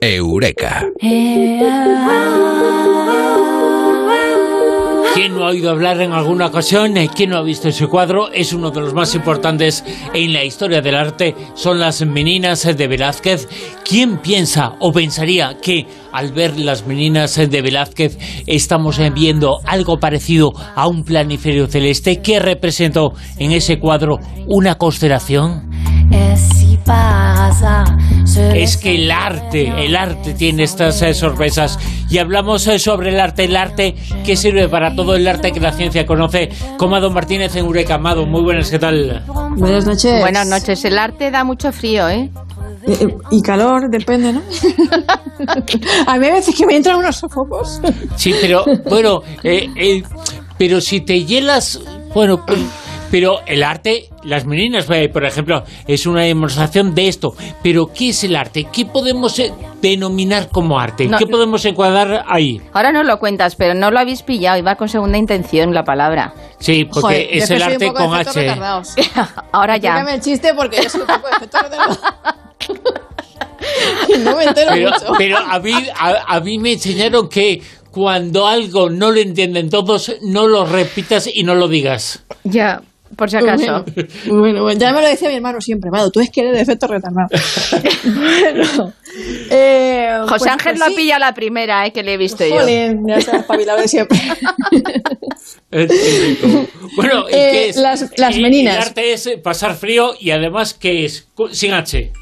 Eureka. ¿Quién no ha oído hablar en alguna ocasión? ¿Quién no ha visto ese cuadro? Es uno de los más importantes en la historia del arte. Son las meninas de Velázquez. ¿Quién piensa o pensaría que al ver las meninas de Velázquez estamos viendo algo parecido a un planiferio celeste que representó en ese cuadro una constelación? Es que el arte, el arte tiene estas eh, sorpresas. Y hablamos eh, sobre el arte, el arte que sirve para todo el arte que la ciencia conoce. Como Don Martínez en Eureka. Amado, muy buenas, ¿qué tal? Buenas noches. Buenas noches. El arte da mucho frío, ¿eh? Eh, Y calor, depende, ¿no? a mí a veces que me entran unos sofocos. Sí, pero bueno, eh, eh, pero si te hielas, bueno, pues, pero el arte, las meninas, por ejemplo, es una demostración de esto. Pero ¿qué es el arte? ¿Qué podemos eh, denominar como arte? No. ¿Qué podemos encuadrar ahí? Ahora no lo cuentas, pero no lo habéis pillado. Iba con segunda intención la palabra. Sí, porque Joder, es el arte con H. Ahora ya. Explícame el chiste porque yo soy un poco de. Y no me entero Pero, mucho. pero a, mí, a, a mí me enseñaron que cuando algo no lo entienden todos, no lo repitas y no lo digas. Ya, por si acaso. Bueno, bueno, ya me lo decía mi hermano siempre, Mado, tú es que eres de efectos retardados. bueno, eh, José pues- Ángel pues lo ha sí. pillado la primera, ¿eh? Que le he visto yo. Jolín, ya se ha espabilado de siempre. Bueno, ¿y Eh, qué es? las- las Eh, meninas. El arte es pasar frío y además, ¿qué es? Sin H.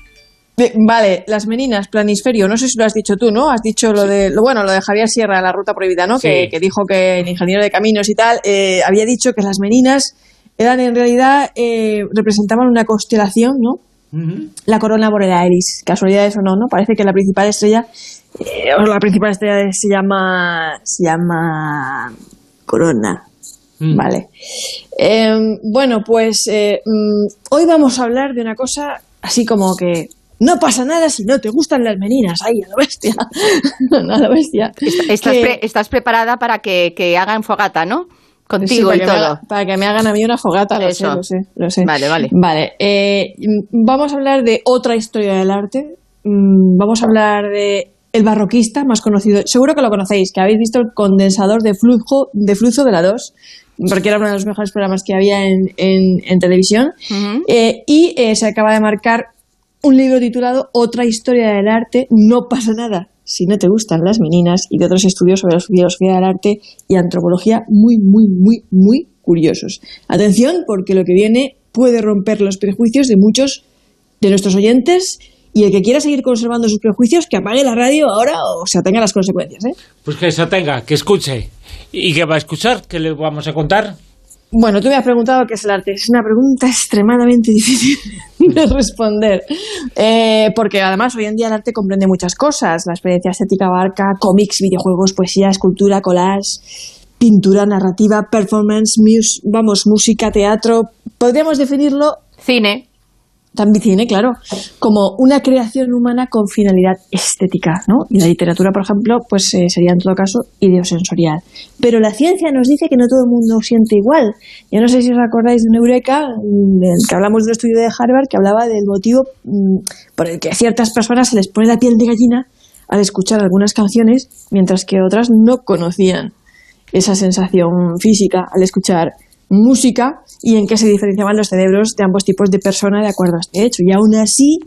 Vale, las meninas, planisferio, no sé si lo has dicho tú, ¿no? Has dicho lo de, lo bueno, lo de Javier Sierra, la ruta prohibida, ¿no? Sí. Que, que dijo que el ingeniero de caminos y tal, eh, había dicho que las meninas eran en realidad, eh, representaban una constelación, ¿no? La corona borealis, casualidades o no, ¿no? Parece que la principal estrella, eh, o la principal estrella se llama, se llama Corona, Mm. Vale. Eh, bueno, pues eh, mm, hoy vamos a hablar de una cosa así como que no pasa nada si no te gustan las meninas. Ahí, a la bestia. a la bestia. Estás, Que- pre- estás preparada para que, que hagan fogata, ¿no? Contigo y todo. haga- para que me hagan a mí una fogata, lo sé, lo sé, lo sé. Vale, vale. Vale, eh, vamos a hablar de otra historia del arte. Mm, vamos a hablar de el barroquista más conocido. Seguro que lo conocéis, que habéis visto el condensador de flujo de flujo de la 2, porque era uno de los mejores programas que había en, en- en televisión. Eh, y eh, se acaba de marcar un libro titulado Otra historia del arte, no pasa nada si no te gustan las meninas y de otros estudios sobre la filosofía del arte y antropología muy, muy, muy, muy curiosos. Atención, porque lo que viene puede romper los prejuicios de muchos de nuestros oyentes y el que quiera seguir conservando sus prejuicios, que apague la radio ahora o se atenga a las consecuencias. ¿eh? Pues que se atenga, que escuche. ¿Y qué va a escuchar? ¿Qué le vamos a contar? Bueno, tú me has preguntado qué es el arte. Es una pregunta extremadamente difícil de responder. Eh, porque además hoy en día el arte comprende muchas cosas. La experiencia estética abarca cómics, videojuegos, poesía, escultura, collage, pintura, narrativa, performance, mus- vamos, música, teatro. Podríamos definirlo Cine. También cine, claro, como una creación humana con finalidad estética, ¿no? Y la literatura, por ejemplo, pues eh, sería en todo caso ideosensorial. Pero la ciencia nos dice que no todo el mundo siente igual. Yo no sé si os acordáis de un Eureka, mm, que hablamos de un estudio de Harvard, que hablaba del motivo mm, por el que a ciertas personas se les pone la piel de gallina al escuchar algunas canciones, mientras que otras no conocían esa sensación física al escuchar música y en qué se diferenciaban los cerebros de ambos tipos de persona de acuerdo a este hecho. Y aún así,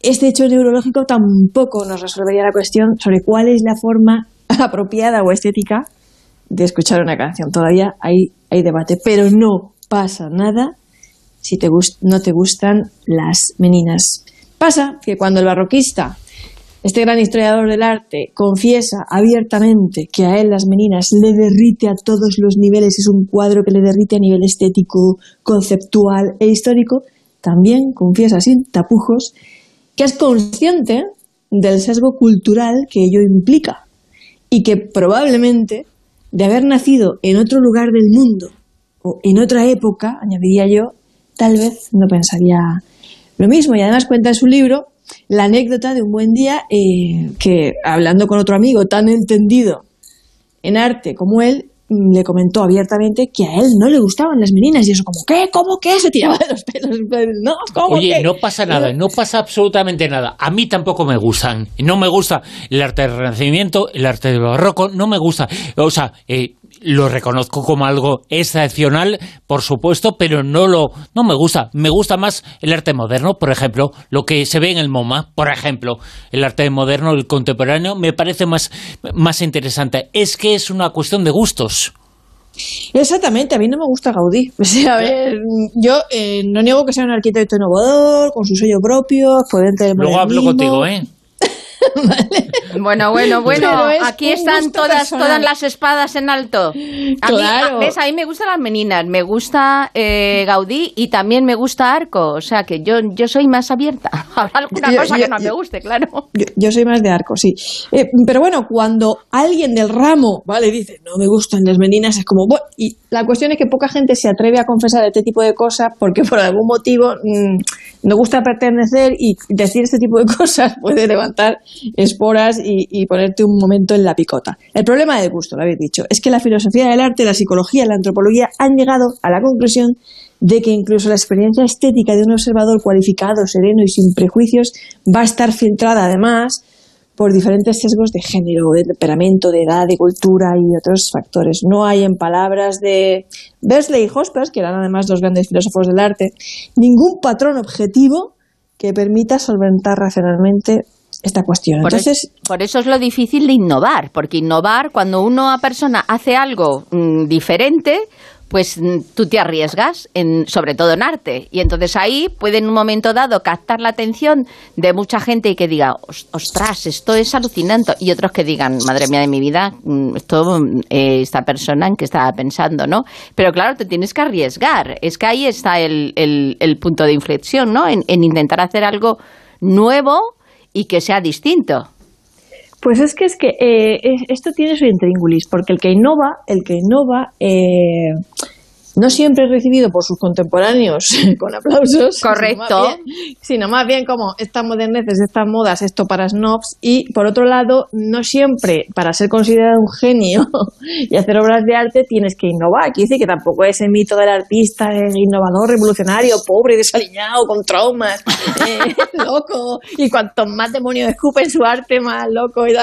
este hecho neurológico tampoco nos resolvería la cuestión sobre cuál es la forma apropiada o estética de escuchar una canción. Todavía hay, hay debate, pero no pasa nada si te no te gustan las meninas. Pasa que cuando el barroquista este gran historiador del arte confiesa abiertamente que a él las meninas le derrite a todos los niveles, es un cuadro que le derrite a nivel estético, conceptual e histórico, también confiesa sin tapujos que es consciente del sesgo cultural que ello implica y que probablemente de haber nacido en otro lugar del mundo o en otra época, añadiría yo, tal vez no pensaría lo mismo. Y además cuenta en su libro la anécdota de un buen día eh, que, hablando con otro amigo tan entendido en arte como él, mm, le comentó abiertamente que a él no le gustaban las meninas y eso como, ¿qué? ¿Cómo qué? Se tiraba de los pelos. No, ¿cómo Oye, no pasa nada, no pasa absolutamente nada. A mí tampoco me gustan. No me gusta el arte del Renacimiento, el arte del Barroco, no me gusta. O sea, eh, lo reconozco como algo excepcional, por supuesto, pero no lo no me gusta. Me gusta más el arte moderno, por ejemplo, lo que se ve en el MoMA, por ejemplo, el arte moderno, el contemporáneo, me parece más, más interesante. Es que es una cuestión de gustos. Exactamente, a mí no me gusta Gaudí. O sea, a ver, yo eh, no niego que sea un arquitecto innovador, con su sello propio, exponente del Luego hablo contigo, ¿eh? Bueno, bueno, bueno, aquí están todas, todas las espadas en alto. A mí, a, mí me gustan las meninas, me gusta eh, Gaudí y también me gusta Arco, o sea que yo, yo soy más abierta. Habrá alguna cosa que no me guste, claro. Yo, soy más de Arco, sí. Eh, pero bueno, cuando alguien del ramo, vale, dice, no me gustan las meninas, es como, bueno, y la cuestión es que poca gente se atreve a confesar este tipo de cosas porque por algún motivo mm, no gusta pertenecer y decir este tipo de cosas puede levantar esporas y, ponerte un momento en la picota. El problema del gusto, lo habéis dicho, es que la filosofía del arte, la psicología, la antropología han llegado a la conclusión de que incluso la experiencia estética de un observador cualificado, sereno y sin prejuicios va a estar filtrada además por diferentes sesgos de género, de temperamento, de edad, de cultura y otros factores. No hay en palabras de Bersley y Hospers, que eran además dos grandes filósofos del arte, ningún patrón objetivo que permita solventar racionalmente esta cuestión. Por, Entonces, por eso es lo difícil de innovar, porque innovar, cuando una persona hace algo mm, diferente, pues mm, tú te arriesgas, en, sobre todo en arte. Y entonces ahí puede en un momento dado captar la atención de mucha gente y que diga, ostras, esto es alucinante. Y otros que digan, madre mía de mi vida, mm, esto, eh, esta persona en que estaba pensando, ¿no? Pero claro, te tienes que arriesgar. Es que ahí está el, el, punto de inflexión, ¿no? en intentar hacer algo nuevo y que sea distinto. Pues es que es que eh, esto tiene su intríngulis, porque el que innova, el que innova eh, no siempre es recibido por sus contemporáneos con aplausos. Correcto. Sino más, bien, como estas moderneces, estas modas, esto para snobs. Y por otro lado, no siempre para ser considerado un genio y hacer obras de arte tienes que innovar. Aquí dice que tampoco es el mito del artista el innovador, revolucionario, pobre, desaliñado, con traumas, eh, loco. Y cuanto más demonios escupen su arte, más loco. Y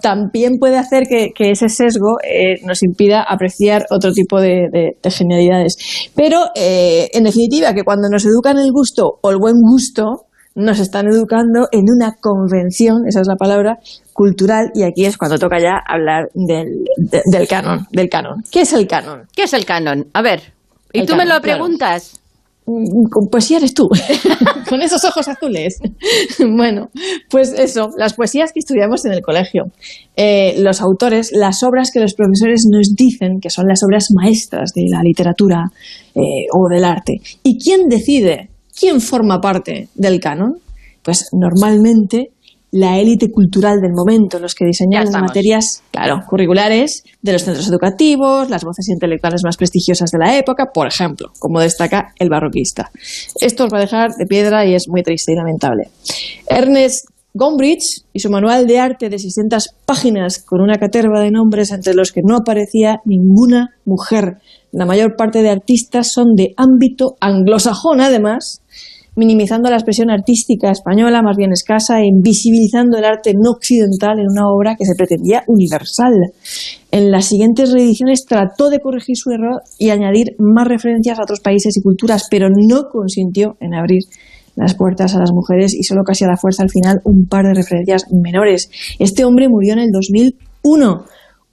también puede hacer que, ese sesgo eh, nos impida apreciar otro tipo de genialidades. Pero, eh, en definitiva, que cuando nos educan el gusto o el buen gusto, nos están educando en una convención, esa es la palabra, cultural, y aquí es cuando toca ya hablar del, del canon, del canon. ¿Qué es el canon? ¿Qué es el canon? A ver, y tú me lo preguntas. Poesía eres tú, con esos ojos azules. bueno, pues eso, las poesías que estudiamos en el colegio. Eh, los autores, las obras que los profesores nos dicen que son las obras maestras de la literatura eh, o del arte. ¿Y quién decide? ¿Quién forma parte del canon? Pues normalmente la élite cultural del momento, los que diseñan las materias claro, curriculares de los centros educativos, las voces intelectuales más prestigiosas de la época, por ejemplo, como destaca el barroquista. Esto os va a dejar de piedra y es muy triste y lamentable. Ernest Gombrich y su manual de arte de 600 páginas con una caterva de nombres entre los que no aparecía ninguna mujer. La mayor parte de artistas son de ámbito anglosajón, además, minimizando la expresión artística española, más bien escasa, e invisibilizando el arte no occidental en una obra que se pretendía universal. En las siguientes reediciones trató de corregir su error y añadir más referencias a otros países y culturas, pero no consintió en abrir las puertas a las mujeres y solo casi a la fuerza al final un par de referencias menores. Este hombre murió en el 2001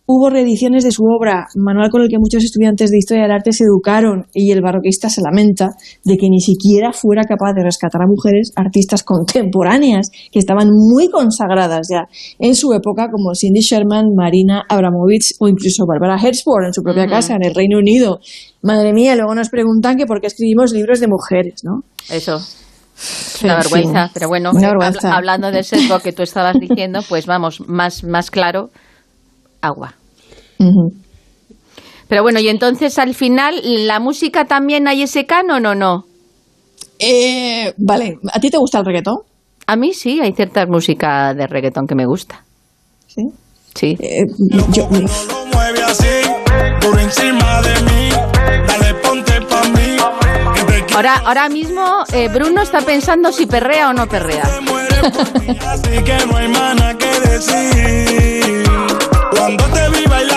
Hubo reediciones de su obra, manual con el que muchos estudiantes de historia del arte se educaron, y el barroquista se lamenta de que ni siquiera fuera capaz de rescatar a mujeres artistas contemporáneas que estaban muy consagradas ya en su época, como Cindy Sherman, Marina Abramovich o incluso Barbara Hertzberg en su propia casa en el Reino Unido. Madre mía, luego nos preguntan que por qué escribimos libros de mujeres, ¿no? Eso. Una vergüenza, pero bueno, hablando de sesgo que tú estabas diciendo, pues vamos, más, más claro agua. Pero bueno, y entonces al final, ¿la música también hay ese canon o no? Eh, vale, ¿a ti te gusta el reggaetón? A mí sí, hay cierta música de reggaetón que me gusta. ¿Sí? Sí. Eh, yo, por encima de mí. Dale, ponte pa' mí. que te quiero, Ahora, ahora mismo eh, Bruno está pensando si perrea o no perrea. te mueres por mí, Así que no hay más nada que decir. Cuando te vi bailando,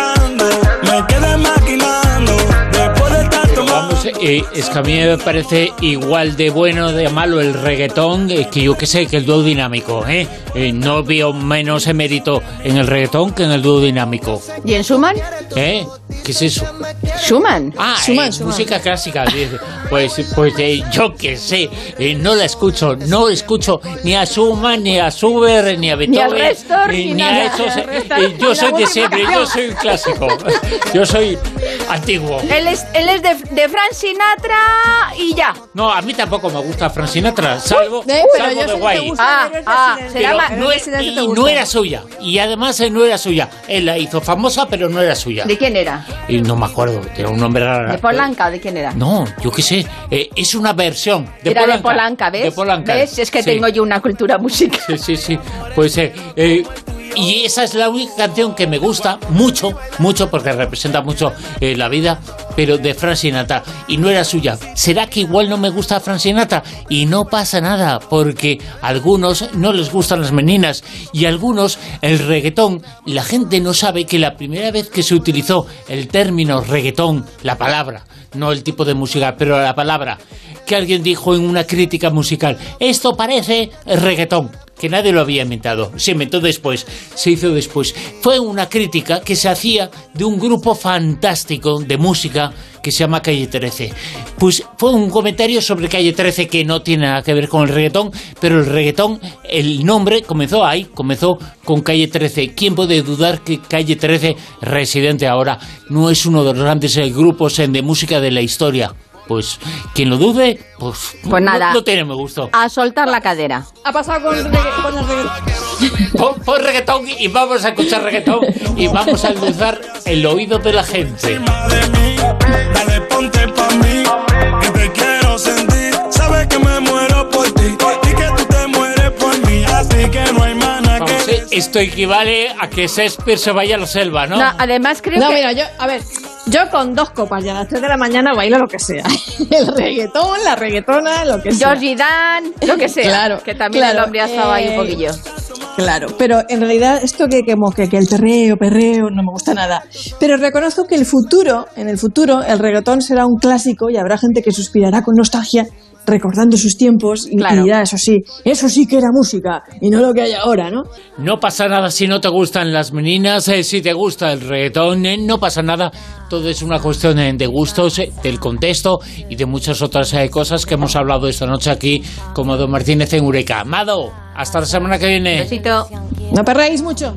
eh, es que a mí me parece igual de bueno de malo el reggaetón eh, que yo que sé, que el dúo dinámico. ¿eh? Eh, no veo menos mérito en el reggaetón que en el dúo dinámico. ¿Y en Schumann? ¿Eh? ¿Qué es eso? Schumann. Ah, Schumann, eh, Schumann. música clásica. Pues, pues eh, yo que sé, no la escucho, no escucho ni a Schumann, ni a Schubert, ni a Beethoven, Restor, ni, ni ni a esos. yo ni soy de siempre, yo soy un clásico, yo soy antiguo. Él es, él es de, de Frank Sinatra y ya. No, a mí tampoco me gusta Frank Sinatra, salvo, Eh, pero salvo yo de Guay. gusta, Ah, ah, no, y no era suya. Y además eh, no era suya. Él la hizo famosa, pero no era suya. ¿De quién era? Y no me acuerdo, era un nombre raro. ¿De Polanca de quién era? No, yo qué sé. eh, es una versión de era Polanca. de Polanca, ¿ves? De Polanca. ¿Ves? Es que Sí. tengo yo una cultura musical. Sí, sí, sí. Pues, eh, eh, y esa es la única canción que me gusta mucho, mucho, porque representa mucho eh, la vida, pero de Frank Sinatra. Y no era suya. ¿Será que igual no me gusta Frank Sinatra? Y no pasa nada, porque a algunos no les gustan las meninas y a algunos el reggaetón. La gente no sabe que la primera vez que se utilizó el término reggaetón, la palabra, no el tipo de música, pero la palabra, que alguien dijo en una crítica musical, esto parece reggaetón, que nadie lo había inventado, se inventó después, se hizo después. Fue una crítica que se hacía de un grupo fantástico de música que se llama Calle 13. Pues fue un comentario sobre Calle 13 que no tiene nada que ver con el reggaetón, pero el reggaetón, el nombre comenzó ahí, comenzó con Calle 13. ¿Quién puede dudar que Calle 13, residente ahora, no es uno de los grandes eh, grupos eh, de música de la historia? Pues quien lo dude, pues, Pues no- nada. No, tiene me gusto. A soltar la cadera. Ha pasado con, regga- con el reggaetón. Pon, pon reggaetón y vamos a escuchar reggaetón y vamos a endulzar el oído de la gente. Dale, ponte pa' mí, esto equivale a que Shakespeare se vaya a la selva, ¿no? No, además creo No, que... mira, yo, a ver, yo con dos copas y a las 3 de la mañana bailo lo que sea. El reggaetón, la reggaetona, lo que sea. Georgie Dan, lo que sea. Claro, Que también claro, el hombre ha estado ahí un eh, poquillo. Claro, pero en realidad esto que, que, que, que el perreo, perreo, no me gusta nada. Pero reconozco que el futuro, en el futuro, el reggaetón será un clásico y habrá gente que suspirará con nostalgia recordando sus tiempos y, Claro. y dirá, eso sí, eso sí que era música y no lo que hay ahora, ¿no? No pasa nada si no te gustan las meninas, eh, si te gusta el reggaetón, eh, no pasa nada. Todo es una cuestión eh, de gustos, eh, del contexto y de muchas otras eh, cosas que hemos hablado esta noche aquí, como Don Martínez en Eureka. Amado, hasta la semana que viene. Besito. No perréis mucho.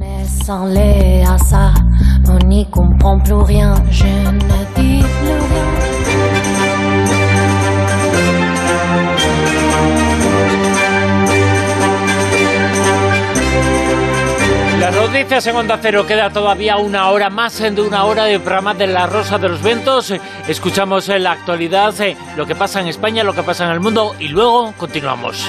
Noticias en Onda Cero queda todavía una hora más eh, de una hora de programa de La Rosa de los Ventos. Eh, Escuchamos en la actualidad, eh, lo que pasa en España, lo que pasa en el mundo y luego continuamos.